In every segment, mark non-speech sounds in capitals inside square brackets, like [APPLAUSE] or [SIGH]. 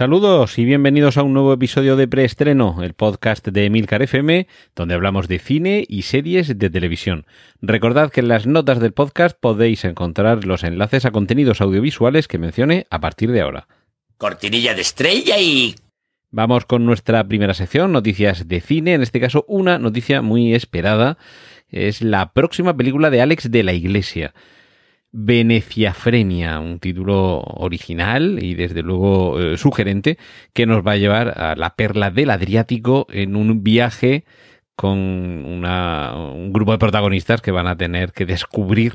Saludos y bienvenidos a un nuevo episodio de Preestreno, el podcast de Emilcar FM, donde hablamos de cine y series de televisión. Recordad que en las notas del podcast podéis encontrar los enlaces a contenidos audiovisuales que mencione a partir de ahora. Cortinilla de estrella y... Vamos con nuestra primera sección, noticias de cine, en este caso una noticia muy esperada, es la próxima película de Alex de la Iglesia. Veneciafrenia, un título original y desde luego eh, sugerente que nos va a llevar a la perla del Adriático en un viaje con una, un grupo de protagonistas que van a tener que descubrir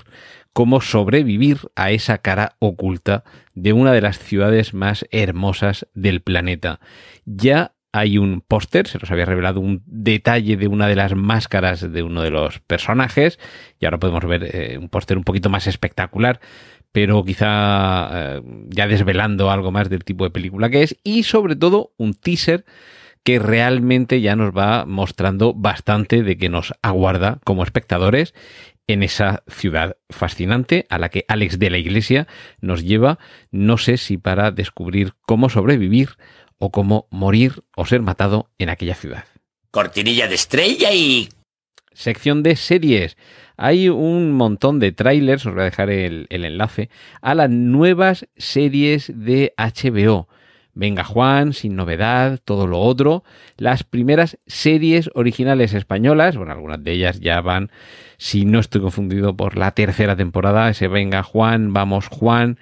cómo sobrevivir a esa cara oculta de una de las ciudades más hermosas del planeta. Ya hay un póster, se nos había revelado un detalle de una de las máscaras de uno de los personajes y ahora podemos ver eh, un póster un poquito más espectacular, pero quizá eh, ya desvelando algo más del tipo de película que es y sobre todo un teaser que realmente ya nos va mostrando bastante de que nos aguarda como espectadores en esa ciudad fascinante a la que Alex de la Iglesia nos lleva, no sé si para descubrir cómo sobrevivir o cómo morir o ser matado en aquella ciudad. Cortinilla de estrella y... Sección de series. Hay un montón de trailers, os voy a dejar el, el enlace, a las nuevas series de HBO. Venga Juan, sin novedad, todo lo otro. Las primeras series originales españolas, bueno, algunas de ellas ya van, si no estoy confundido, por la tercera temporada, ese Venga Juan, Vamos Juan.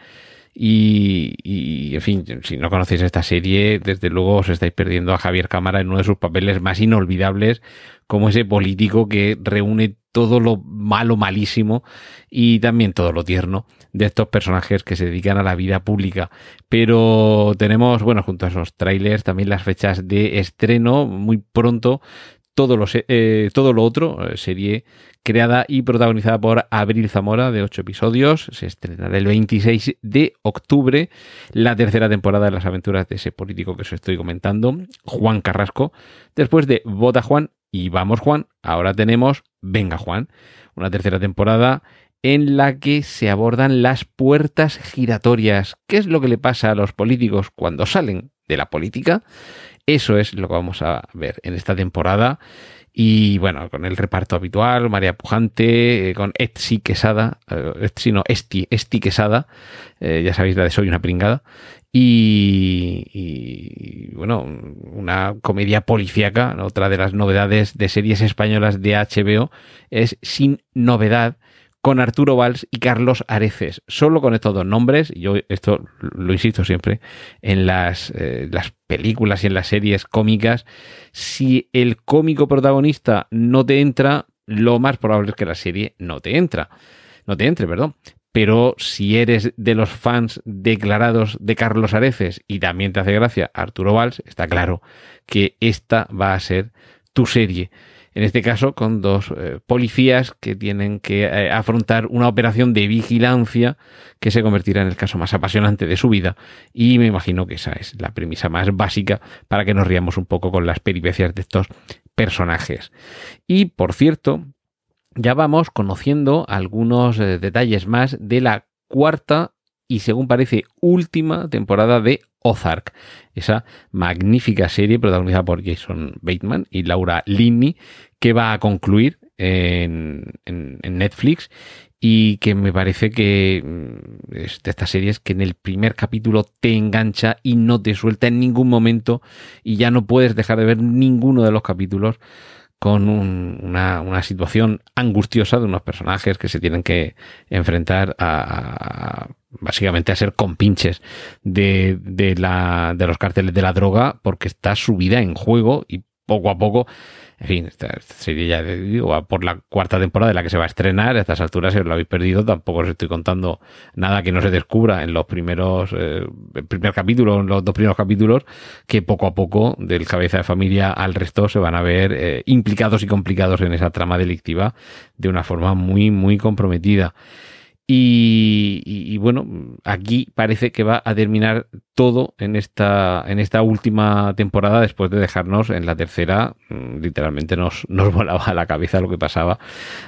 Y, y, en fin, si no conocéis esta serie, desde luego os estáis perdiendo a Javier Cámara en uno de sus papeles más inolvidables, como ese político que reúne todo lo malo, malísimo y también todo lo tierno de estos personajes que se dedican a la vida pública. Pero tenemos, bueno, junto a esos trailers, también las fechas de estreno muy pronto. Todo lo, eh, todo lo otro, eh, serie creada y protagonizada por Abril Zamora de ocho episodios. Se estrenará el 26 de octubre la tercera temporada de las aventuras de ese político que os estoy comentando, Juan Carrasco. Después de Vota Juan y Vamos Juan, ahora tenemos Venga Juan, una tercera temporada en la que se abordan las puertas giratorias. ¿Qué es lo que le pasa a los políticos cuando salen de la política? Eso es lo que vamos a ver en esta temporada. Y bueno, con el reparto habitual, María Pujante, eh, con Etsy Quesada, eh, Etsy no, Esti, Esti Quesada, eh, ya sabéis la de Soy una pringada, y, y, bueno, una comedia policíaca, otra de las novedades de series españolas de HBO, es Sin Novedad, con Arturo Valls y Carlos Areces. Solo con estos dos nombres, yo esto lo insisto siempre, en las, eh, las películas y en las series cómicas, si el cómico protagonista no te entra, lo más probable es que la serie no te entra. No te entre, perdón. Pero si eres de los fans declarados de Carlos Areces y también te hace gracia Arturo Valls, está claro que esta va a ser tu serie en este caso con dos eh, policías que tienen que eh, afrontar una operación de vigilancia que se convertirá en el caso más apasionante de su vida y me imagino que esa es la premisa más básica para que nos riamos un poco con las peripecias de estos personajes. Y por cierto, ya vamos conociendo algunos eh, detalles más de la cuarta y según parece última temporada de Ozark, esa magnífica serie protagonizada por Jason Bateman y Laura Linney, que va a concluir en, Netflix y que me parece que mm, es de estas series que en el primer capítulo te engancha y no te suelta en ningún momento y ya no puedes dejar de ver ninguno de los capítulos con una, situación angustiosa de unos personajes que se tienen que enfrentar a, básicamente a ser compinches de, de, la, de los carteles de la droga porque está su vida en juego y poco a poco En fin, serie ya digo, por la cuarta temporada de la que se va a estrenar. A estas alturas, si os lo habéis perdido, tampoco os estoy contando nada que no se descubra en los primeros, eh, primer capítulo, en los dos primeros capítulos, que poco a poco, del cabeza de familia al resto, se van a ver eh, implicados y complicados en esa trama delictiva de una forma muy, muy comprometida. Y, bueno, aquí parece que va a terminar todo en esta, en esta última temporada después de dejarnos en la tercera. mm, Literalmente nos, [LAUGHS] nos volaba a la cabeza lo que pasaba.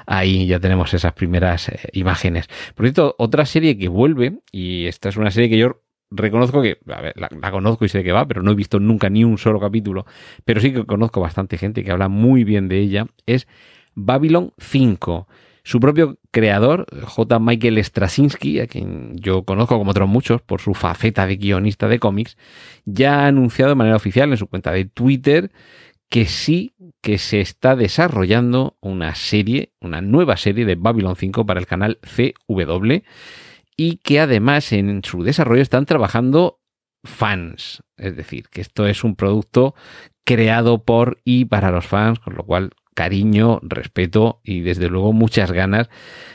Ahí ya tenemos esas primeras eh, imágenes. Por cierto, otra serie que vuelve, y esta es una serie que yo reconozco que, a ver, la, la conozco y sé de qué va, pero no he visto nunca ni un solo capítulo, pero sí que conozco bastante gente que habla muy bien de ella, es Babylon 5. Su propio creador, J. Michael Straczynski, a quien yo conozco como otros muchos por su faceta de guionista de cómics, ya ha anunciado de manera oficial en su cuenta de Twitter que sí que se está desarrollando una serie, una nueva serie de Babylon 5 para el canal CW y que además en su desarrollo están trabajando fans. Es decir, que esto es un producto creado por y para los fans, con lo cual cariño, respeto y desde luego muchas ganas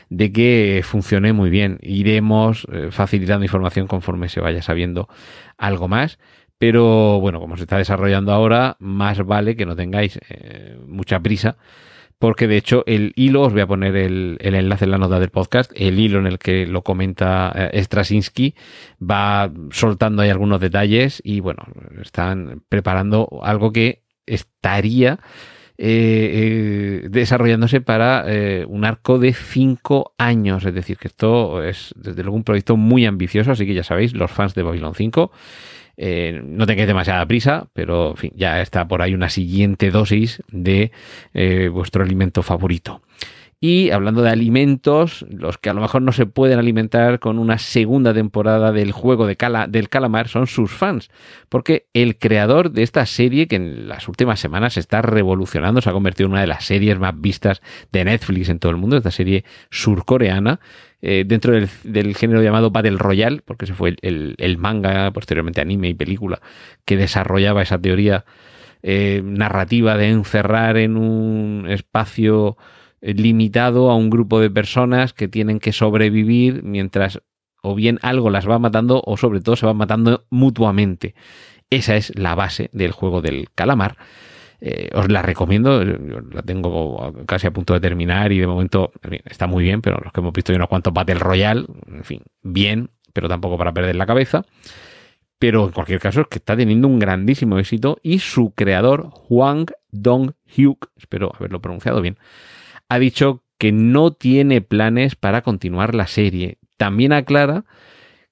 de que funcione muy bien. Iremos eh, facilitando información conforme se vaya sabiendo algo más. Pero bueno, como se está desarrollando ahora, más vale que no tengáis eh, mucha prisa, porque de hecho el hilo, os voy a poner el, enlace en la nota del podcast, el hilo en el que lo comenta eh, Straczynski va soltando ahí algunos detalles y bueno, están preparando algo que estaría eh, eh, desarrollándose para eh, un arco de cinco años. Es decir, que esto es desde luego un proyecto muy ambicioso, así que ya sabéis, los fans de Babylon 5. eh, no tengáis demasiada prisa, pero en fin, ya está por ahí una siguiente dosis de vuestro alimento favorito. Y hablando de alimentos, los que a lo mejor no se pueden alimentar con una segunda temporada del juego de cala, del calamar son sus fans. Porque el creador de esta serie, que en las últimas semanas se está revolucionando, se ha convertido en una de las series más vistas de Netflix en todo el mundo, esta serie surcoreana, eh, dentro del, género llamado Battle Royale, porque ese fue el, manga, posteriormente anime y película, que desarrollaba esa teoría eh, narrativa de encerrar en un espacio limitado a un grupo de personas que tienen que sobrevivir mientras o bien algo las va matando o sobre todo se van matando mutuamente. Esa es la base del juego del calamar. Eh, os la recomiendo, la tengo casi a punto de terminar y de momento está muy bien, pero los que hemos visto unos cuantos Battle Royale, en fin, bien, pero tampoco para perder la cabeza. Pero en cualquier caso es que está teniendo un grandísimo éxito y su creador, Huang Dong-hyuk, espero haberlo pronunciado bien, ha dicho que no tiene planes para continuar la serie. También aclara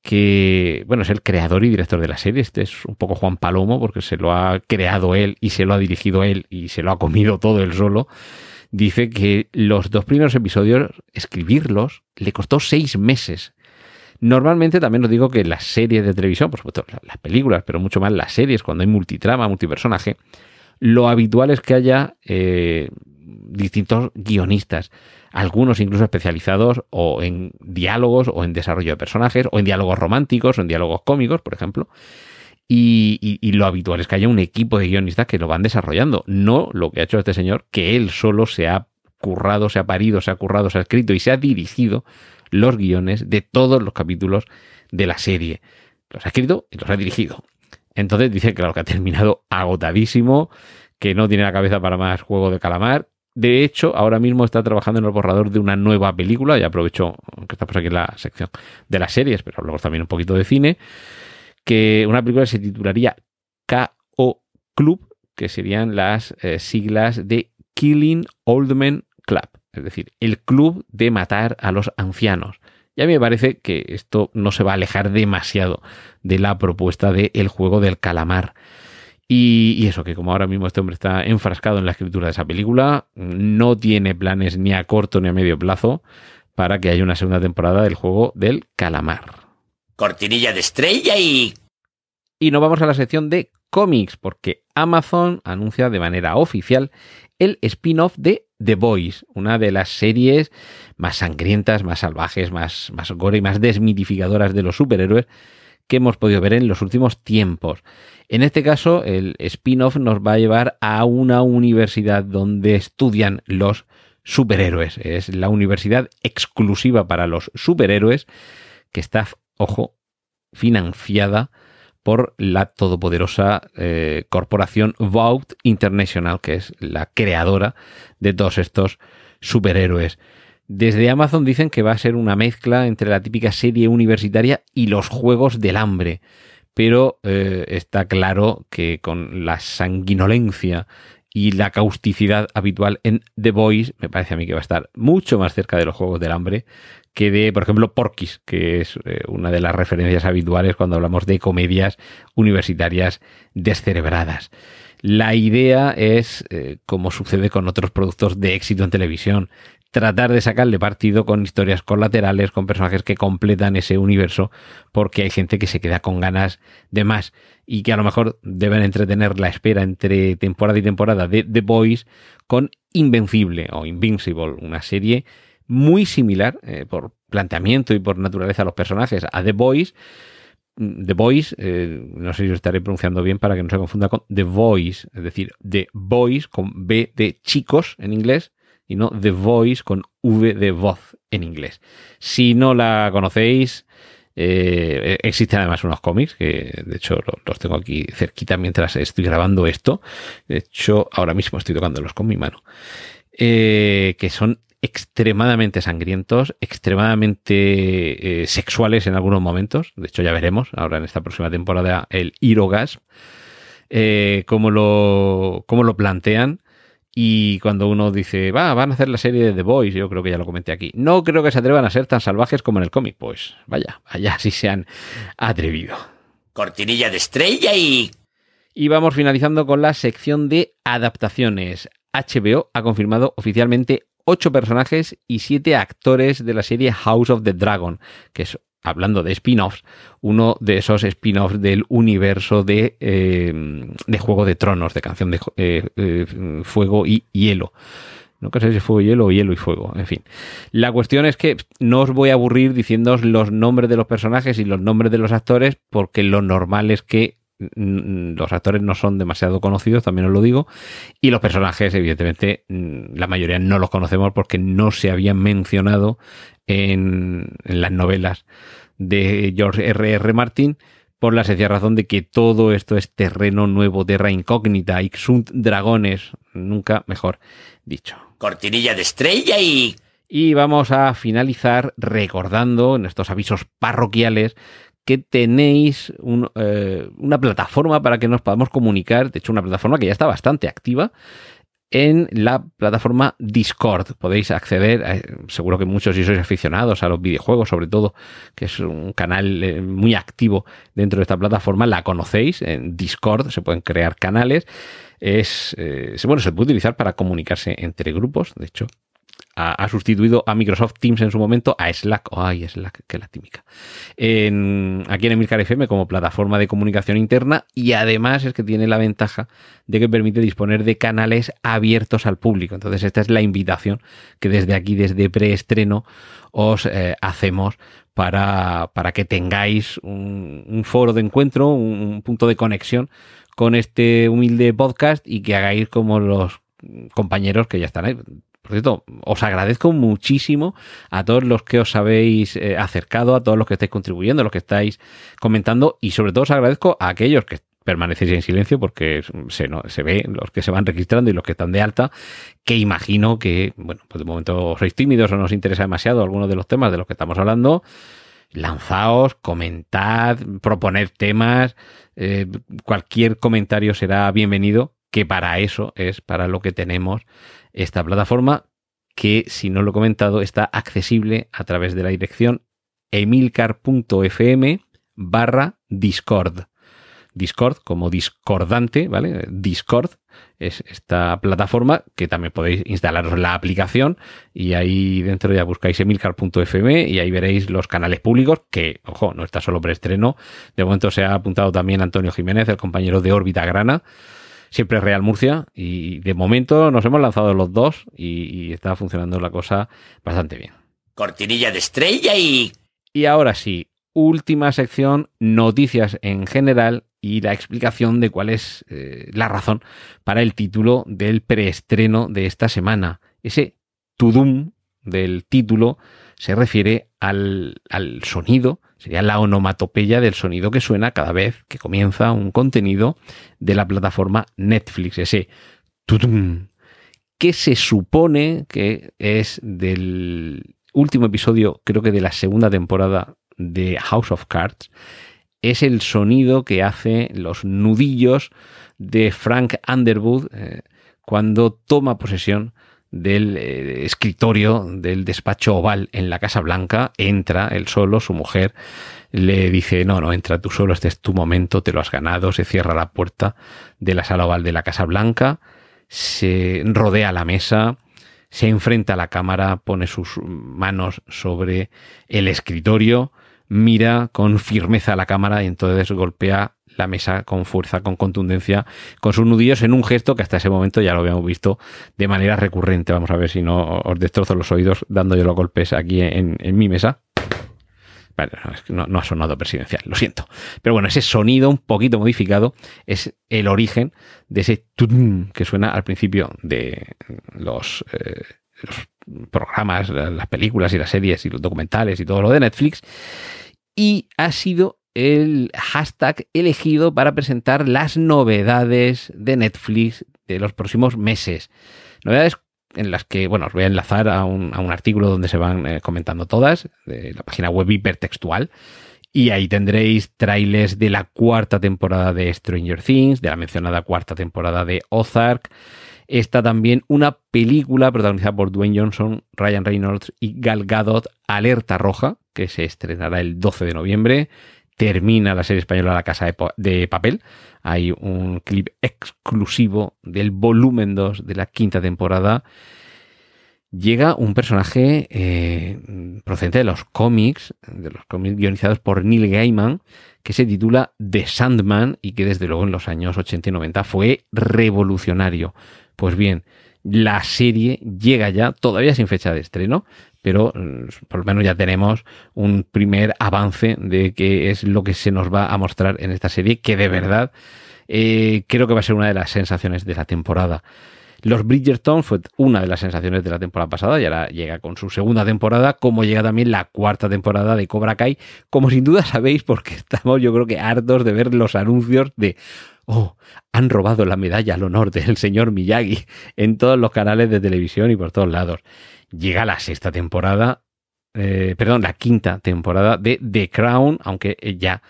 que, bueno, es el creador y director de la serie. Este es un poco Juan Palomo porque se lo ha creado él y se lo ha dirigido él y se lo ha comido todo él solo. Dice que los dos primeros episodios, escribirlos, le costó seis meses. Normalmente también os digo que las series de televisión, por supuesto, la- las películas, pero mucho más las series, cuando hay multitrama, multipersonaje, lo habitual es que haya eh, distintos guionistas, algunos incluso especializados o en diálogos o en desarrollo de personajes o en diálogos románticos o en diálogos cómicos, por ejemplo. Y, lo habitual es que haya un equipo de guionistas que lo van desarrollando, no lo que ha hecho este señor, que él solo se ha currado, se ha parido, se ha currado, se ha escrito y se ha dirigido los guiones de todos los capítulos de la serie. Los ha escrito y los ha dirigido. Entonces dice, claro, que ha terminado agotadísimo, que no tiene la cabeza para más juego de calamar. De hecho, ahora mismo está trabajando en el borrador de una nueva película. Ya aprovecho que estamos aquí en la sección de las series, pero luego también un poquito de cine. Que una película se titularía KO Club, que serían las eh, siglas de Killing Old Men Club. Es decir, el club de matar a los ancianos. Y a mí me parece que esto no se va a alejar demasiado de la propuesta de El juego del calamar. Y, y eso, que como ahora mismo este hombre está enfrascado en la escritura de esa película, no tiene planes ni a corto ni a medio plazo para que haya una segunda temporada del juego del calamar. Cortinilla de estrella y... Y nos vamos a la sección de cómics, porque Amazon anuncia de manera oficial el spin-off de The Boys, una de las series más sangrientas, más salvajes, más, más gore y más desmitificadoras de los superhéroes que hemos podido ver en los últimos tiempos. En este caso, el spin-off nos va a llevar a una universidad donde estudian los superhéroes. Es la universidad exclusiva para los superhéroes que está, ojo, financiada por la todopoderosa eh, corporación Vault International, que es la creadora de todos estos superhéroes. Desde Amazon dicen que va a ser una mezcla entre la típica serie universitaria y los Juegos del Hambre, pero eh, está claro que con la sanguinolencia y la causticidad habitual en The Boys, me parece a mí que va a estar mucho más cerca de los Juegos del Hambre que de, por ejemplo, Porky's, que es eh, una de las referencias habituales cuando hablamos de comedias universitarias descerebradas. La idea es, eh, como sucede con otros productos de éxito en televisión, tratar de sacarle partido con historias colaterales, con personajes que completan ese universo, porque hay gente que se queda con ganas de más y que a lo mejor deben entretener la espera entre temporada y temporada de The Boys con Invencible o Invincible, una serie muy similar eh, por planteamiento y por naturaleza a los personajes a The Boys. Mm, The Boys, eh, no sé si lo estaré pronunciando bien para que no se confunda con The Voice, es decir, The Boys con B de chicos en inglés y no The Voice con V de voz en inglés. Si no la conocéis, eh, existen además unos cómics que de hecho los tengo aquí cerquita mientras estoy grabando esto. De hecho, ahora mismo estoy tocándolos con mi mano. que son extremadamente sangrientos, extremadamente eh, sexuales en algunos momentos. De hecho, ya veremos ahora en esta próxima temporada el Irogas, eh, cómo, lo, cómo lo plantean. Y cuando uno dice, va, van a hacer la serie de The Boys, yo creo que ya lo comenté aquí. No creo que se atrevan a ser tan salvajes como en el cómic. Pues vaya, vaya, si se han atrevido. Cortinilla de estrella y... Y vamos finalizando con la sección de adaptaciones. HBO ha confirmado oficialmente ocho personajes y siete actores de la serie House of the Dragon, que es, hablando de spin-offs, uno de esos spin-offs del universo de, eh, de Juego de Tronos, de canción de eh, eh, Fuego y Hielo. No sé si fuego y hielo o hielo y fuego, en fin. La cuestión es que no os voy a aburrir diciéndoos los nombres de los personajes y los nombres de los actores, porque lo normal es que los actores no son demasiado conocidos, también os lo digo, y los personajes, evidentemente, la mayoría no los conocemos porque no se habían mencionado en, las novelas de George R. R. Martin, por la sencilla razón de que todo esto es terreno nuevo, terra incógnita, Ixunt dragones, nunca mejor dicho. Cortinilla de estrella y... Y vamos a finalizar recordando en estos avisos parroquiales que tenéis eh, una plataforma para que nos podamos comunicar, de hecho una plataforma que ya está bastante activa, en la plataforma Discord. Podéis acceder, eh, seguro que muchos si sois aficionados a los videojuegos, sobre todo, que es un canal eh, muy activo dentro de esta plataforma, la conocéis, en Discord se pueden crear canales. Es, bueno, se puede utilizar para comunicarse entre grupos, de hecho, ha, sustituido a Microsoft Teams en su momento a Slack. ay, Slack, qué latímica. En, aquí en Emilcar FM como plataforma de comunicación interna y además es que tiene la ventaja de que permite disponer de canales abiertos al público. Entonces esta es la invitación que desde aquí, desde preestreno, os eh, hacemos para, para, que tengáis un, un foro de encuentro, un punto de conexión con este humilde podcast y que hagáis como los compañeros que ya están ahí. Por cierto, os agradezco muchísimo a todos los que os habéis eh, acercado, a todos los que estáis contribuyendo, a los que estáis comentando y sobre todo os agradezco a aquellos que permanecéis en silencio porque se, no, se ve los que se van registrando y los que están de alta, que imagino que, bueno, pues de momento sois tímidos o no os interesa demasiado algunos de los temas de los que estamos hablando. Lanzaos, comentad, proponed temas, eh, cualquier comentario será bienvenido, que para eso es para lo que tenemos esta plataforma que, si no lo he comentado, está accesible a través de la dirección emilcar.fm barra Discord. Discord como discordante, ¿vale? Discord es esta plataforma que también podéis instalaros la aplicación y ahí dentro ya buscáis emilcar.fm y ahí veréis los canales públicos que, ojo, no está solo preestreno. De momento se ha apuntado también Antonio Jiménez, el compañero de órbita grana siempre Real Murcia y de momento nos hemos lanzado los dos y, está funcionando la cosa bastante bien. Cortinilla de estrella y... Y ahora sí, última sección, noticias en general y la explicación de cuál es eh, la razón para el título del preestreno de esta semana. Ese tudum del título se refiere al, al, sonido, sería la onomatopeya del sonido que suena cada vez que comienza un contenido de la plataforma Netflix, ese tudum, que se supone que es del último episodio, creo que de la segunda temporada de House of Cards, es el sonido que hace los nudillos de Frank Underwood eh, cuando toma posesión del eh, escritorio del despacho oval en la Casa Blanca, entra él solo, su mujer le dice, no, no, entra tú solo, este es tu momento, te lo has ganado, se cierra la puerta de la sala oval de la Casa Blanca, se rodea la mesa, se enfrenta a la cámara, pone sus manos sobre el escritorio, mira con firmeza a la cámara y entonces golpea la mesa con fuerza, con contundencia, con sus nudillos en un gesto que hasta ese momento ya lo habíamos visto de manera recurrente. Vamos a ver si no os destrozo los oídos dando yo los golpes aquí en, mi mesa. no, no, ha sonado presidencial, lo siento. Pero bueno, ese sonido un poquito modificado es el origen de ese que suena al principio de los, eh, los programas, las películas y las series y los documentales y todo lo de Netflix. Y ha sido el hashtag elegido para presentar las novedades de Netflix de los próximos meses. Novedades en las que, bueno, os voy a enlazar a un, artículo donde se van eh, comentando todas, de la página web hipertextual. Y ahí tendréis trailers de la cuarta temporada de Stranger Things, de la mencionada cuarta temporada de Ozark. Está también una película protagonizada por Dwayne Johnson, Ryan Reynolds y Gal Gadot, Alerta Roja, que se estrenará el 12 de noviembre termina la serie española La Casa de, Papel. Hay un clip exclusivo del volumen 2 de la quinta temporada. Llega un personaje eh, procedente de los cómics, de los cómics guionizados por Neil Gaiman, que se titula The Sandman y que desde luego en los años 80 y 90 fue revolucionario. Pues bien, la serie llega ya, todavía sin fecha de estreno, pero mm, por lo menos ya tenemos un primer avance de qué es lo que se nos va a mostrar en esta serie, que de verdad eh, creo que va a ser una de las sensaciones de la temporada. Los Bridgerton fue una de las sensaciones de la temporada pasada y ahora llega con su segunda temporada, como llega también la cuarta temporada de Cobra Kai, como sin duda sabéis, porque [LAUGHS] estamos yo creo que hartos de ver los anuncios de oh, han robado la medalla al honor del señor Miyagi en todos los canales de televisión y por todos lados llega la sexta temporada, eh, perdón, la quinta temporada de The Crown, aunque ya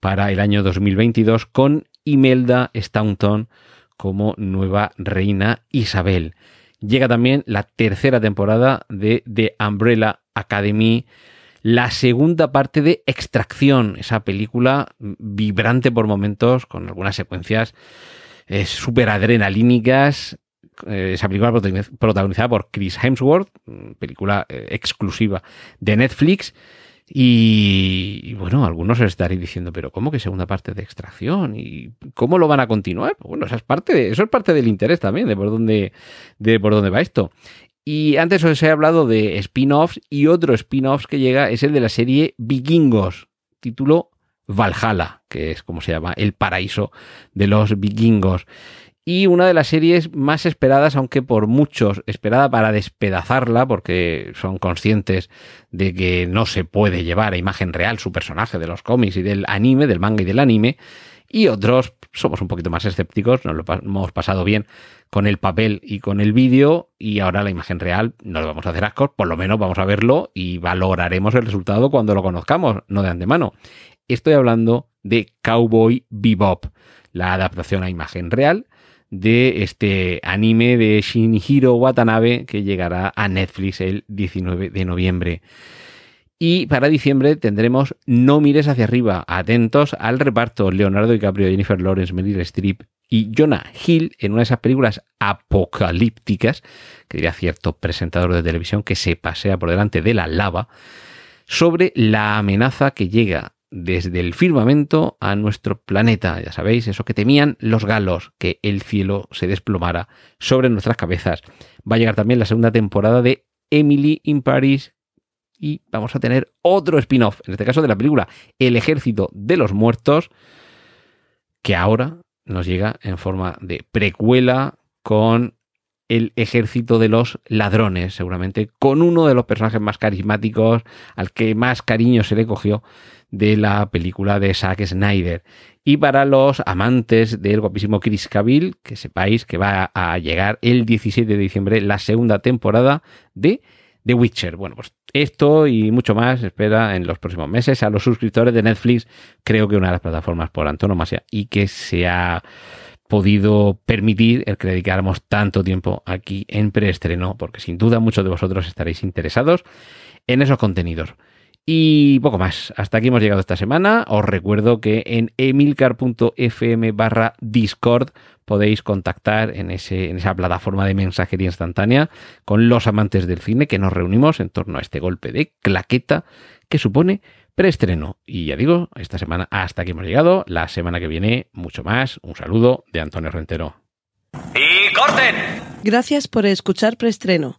para el año 2022, con Imelda Staunton como nueva reina Isabel. Llega también la tercera temporada de The Umbrella Academy, la segunda parte de Extracción, esa película vibrante por momentos, con algunas secuencias eh, súper adrenalínicas, eh, esa película protagonizada por Chris Hemsworth, mm, película eh, exclusiva de Netflix. Y, bueno, algunos estaréis diciendo, pero ¿cómo que segunda parte de extracción? ¿Y cómo lo van a continuar? Pues bueno, es parte eso es parte del interés también, de por dónde, de por dónde va esto. Y antes os he hablado de spin-offs y otro spin-off que llega es el de la serie Vikingos, título Valhalla, que es como se llama, el paraíso de los vikingos y una de las series más esperadas, aunque por muchos esperada para despedazarla, porque son conscientes de que no se puede llevar a imagen real su personaje de los cómics y del anime, del manga y del anime, y otros somos un poquito más escépticos, nos lo hemos pasado bien con el papel y con el vídeo, y ahora la imagen real no le vamos a hacer ascos, por lo menos vamos a verlo y valoraremos el resultado cuando lo conozcamos, no de antemano. Estoy hablando de Cowboy Bebop, la adaptación a imagen real de este anime de Shinhiro Watanabe que llegará a Netflix el 19 de noviembre. Y para diciembre tendremos No mires hacia arriba, atentos al reparto Leonardo DiCaprio, Jennifer Lawrence, Meryl Streep y Jonah Hill en una de esas películas apocalípticas, que diría cierto presentador de televisión que se pasea por delante de la lava, sobre la amenaza que llega desde el firmamento a nuestro planeta. Ya sabéis, eso que temían los galos, que el cielo se desplomara sobre nuestras cabezas. Va a llegar también la segunda temporada de Emily in Paris, y vamos a tener otro spin-off, en este caso de la película El ejército de los muertos, que ahora nos llega en forma de precuela con el ejército de los ladrones, seguramente con uno de los personajes más carismáticos, al que más cariño se le cogió de la película de Zack Snyder. Y para los amantes del guapísimo Chris Cavill, que sepáis que va a llegar el 17 de diciembre la segunda temporada de The Witcher. Bueno, pues esto y mucho más espera en los próximos meses a los suscriptores de Netflix, creo que una de las plataformas por antonomasia y que se ha podido permitir el que dedicáramos tanto tiempo aquí en preestreno, porque sin duda muchos de vosotros estaréis interesados en esos contenidos. Y poco más. Hasta aquí hemos llegado esta semana. Os recuerdo que en emilcar.fm barra Discord podéis contactar en, ese, en esa plataforma de mensajería instantánea con los amantes del cine que nos reunimos en torno a este golpe de claqueta que supone preestreno. Y ya digo, esta semana hasta aquí hemos llegado. La semana que viene, mucho más. Un saludo de Antonio Rentero. ¡Y corten! Gracias por escuchar preestreno.